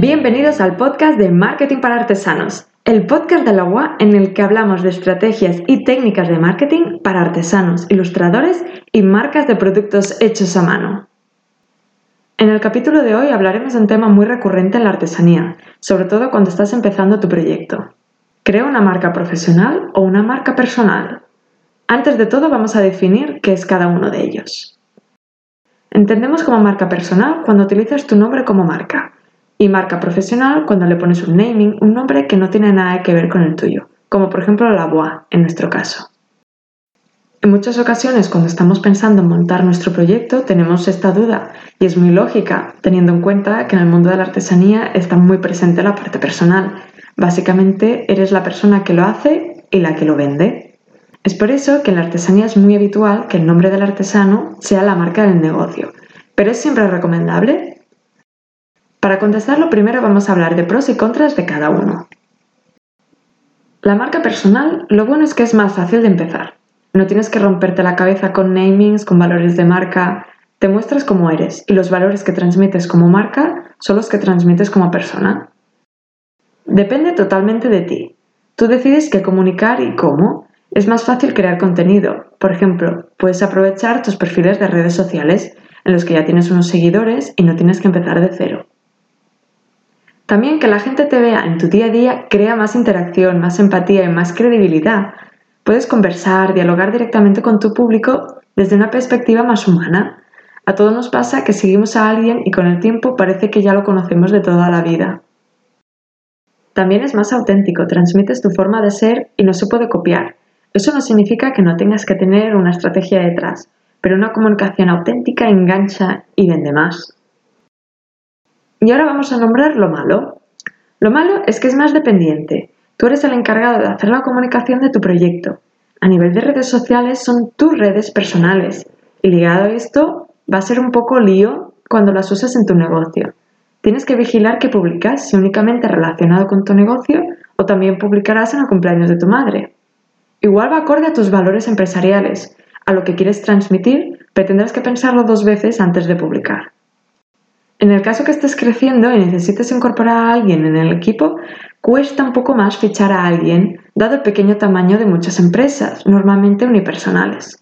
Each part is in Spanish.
Bienvenidos al podcast de Marketing para Artesanos, el podcast de la UA en el que hablamos de estrategias y técnicas de marketing para artesanos, ilustradores y marcas de productos hechos a mano. En el capítulo de hoy hablaremos de un tema muy recurrente en la artesanía, sobre todo cuando estás empezando tu proyecto. ¿Creo una marca profesional o una marca personal? Antes de todo vamos a definir qué es cada uno de ellos. Entendemos como marca personal cuando utilizas tu nombre como marca y marca profesional cuando le pones un naming, un nombre que no tiene nada que ver con el tuyo, como por ejemplo la Bois en nuestro caso. En muchas ocasiones cuando estamos pensando en montar nuestro proyecto tenemos esta duda y es muy lógica, teniendo en cuenta que en el mundo de la artesanía está muy presente la parte personal. Básicamente eres la persona que lo hace y la que lo vende. Es por eso que en la artesanía es muy habitual que el nombre del artesano sea la marca del negocio. ¿Pero es siempre recomendable? Para contestarlo primero vamos a hablar de pros y contras de cada uno. La marca personal, lo bueno es que es más fácil de empezar. No tienes que romperte la cabeza con namings, con valores de marca. Te muestras como eres y los valores que transmites como marca son los que transmites como persona. Depende totalmente de ti. Tú decides qué comunicar y cómo. Es más fácil crear contenido. Por ejemplo, puedes aprovechar tus perfiles de redes sociales en los que ya tienes unos seguidores y no tienes que empezar de cero. También que la gente te vea en tu día a día crea más interacción, más empatía y más credibilidad. Puedes conversar, dialogar directamente con tu público desde una perspectiva más humana. A todos nos pasa que seguimos a alguien y con el tiempo parece que ya lo conocemos de toda la vida. También es más auténtico, transmites tu forma de ser y no se puede copiar. Eso no significa que no tengas que tener una estrategia detrás, pero una comunicación auténtica engancha y vende más. Y ahora vamos a nombrar lo malo. Lo malo es que es más dependiente. Tú eres el encargado de hacer la comunicación de tu proyecto. A nivel de redes sociales son tus redes personales. Y ligado a esto, va a ser un poco lío cuando las usas en tu negocio. Tienes que vigilar que publicas, si únicamente relacionado con tu negocio o también publicarás en el cumpleaños de tu madre. Igual va acorde a tus valores empresariales, a lo que quieres transmitir, pero tendrás que pensarlo dos veces antes de publicar. En el caso que estés creciendo y necesites incorporar a alguien en el equipo, cuesta un poco más fichar a alguien, dado el pequeño tamaño de muchas empresas, normalmente unipersonales.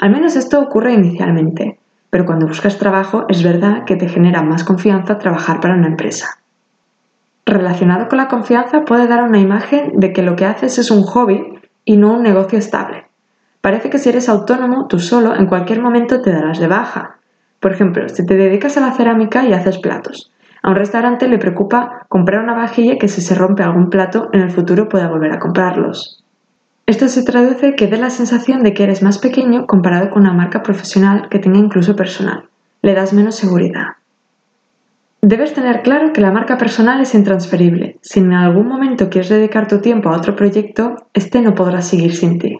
Al menos esto ocurre inicialmente, pero cuando buscas trabajo es verdad que te genera más confianza trabajar para una empresa. Relacionado con la confianza puede dar una imagen de que lo que haces es un hobby y no un negocio estable. Parece que si eres autónomo, tú solo, en cualquier momento te darás de baja, por ejemplo, si te dedicas a la cerámica y haces platos, a un restaurante le preocupa comprar una vajilla que si se rompe algún plato en el futuro pueda volver a comprarlos. Esto se traduce que dé la sensación de que eres más pequeño comparado con una marca profesional que tenga incluso personal. Le das menos seguridad. Debes tener claro que la marca personal es intransferible. Si en algún momento quieres dedicar tu tiempo a otro proyecto, este no podrá seguir sin ti.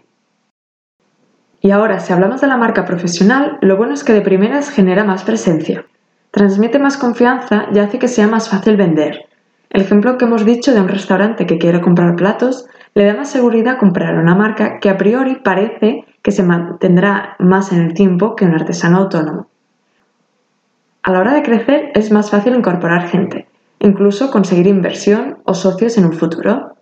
Y ahora, si hablamos de la marca profesional, lo bueno es que de primeras genera más presencia. Transmite más confianza y hace que sea más fácil vender. El ejemplo que hemos dicho de un restaurante que quiere comprar platos le da más seguridad comprar una marca que a priori parece que se mantendrá más en el tiempo que un artesano autónomo. A la hora de crecer es más fácil incorporar gente, incluso conseguir inversión o socios en un futuro.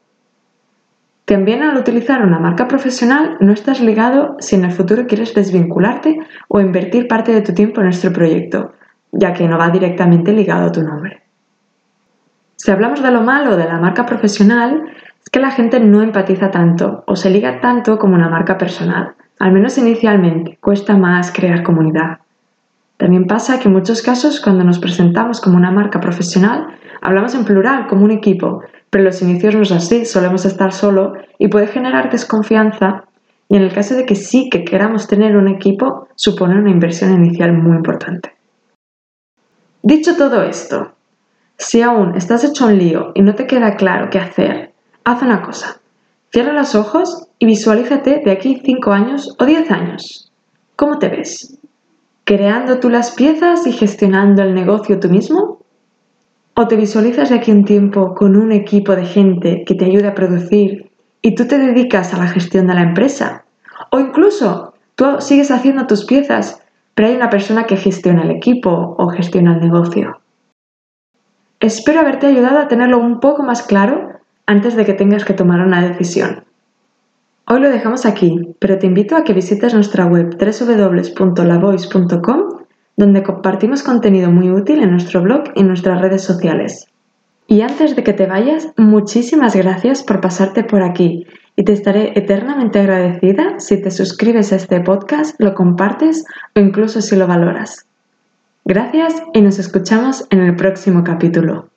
También al utilizar una marca profesional no estás ligado si en el futuro quieres desvincularte o invertir parte de tu tiempo en nuestro proyecto, ya que no va directamente ligado a tu nombre. Si hablamos de lo malo de la marca profesional, es que la gente no empatiza tanto o se liga tanto como una marca personal. Al menos inicialmente, cuesta más crear comunidad. También pasa que en muchos casos cuando nos presentamos como una marca profesional, hablamos en plural, como un equipo, pero los inicios no es así, solemos estar solo y puede generar desconfianza y en el caso de que sí que queramos tener un equipo, supone una inversión inicial muy importante. Dicho todo esto, si aún estás hecho un lío y no te queda claro qué hacer, haz una cosa. Cierra los ojos y visualízate de aquí 5 años o 10 años. ¿Cómo te ves? ¿Creando tú las piezas y gestionando el negocio tú mismo? ¿O te visualizas de aquí un tiempo con un equipo de gente que te ayude a producir y tú te dedicas a la gestión de la empresa? O incluso tú sigues haciendo tus piezas, pero hay una persona que gestiona el equipo o gestiona el negocio. Espero haberte ayudado a tenerlo un poco más claro antes de que tengas que tomar una decisión. Hoy lo dejamos aquí, pero te invito a que visites nuestra web www.lavoice.com donde compartimos contenido muy útil en nuestro blog y nuestras redes sociales. Y antes de que te vayas, muchísimas gracias por pasarte por aquí y te estaré eternamente agradecida si te suscribes a este podcast, lo compartes o incluso si lo valoras. Gracias y nos escuchamos en el próximo capítulo.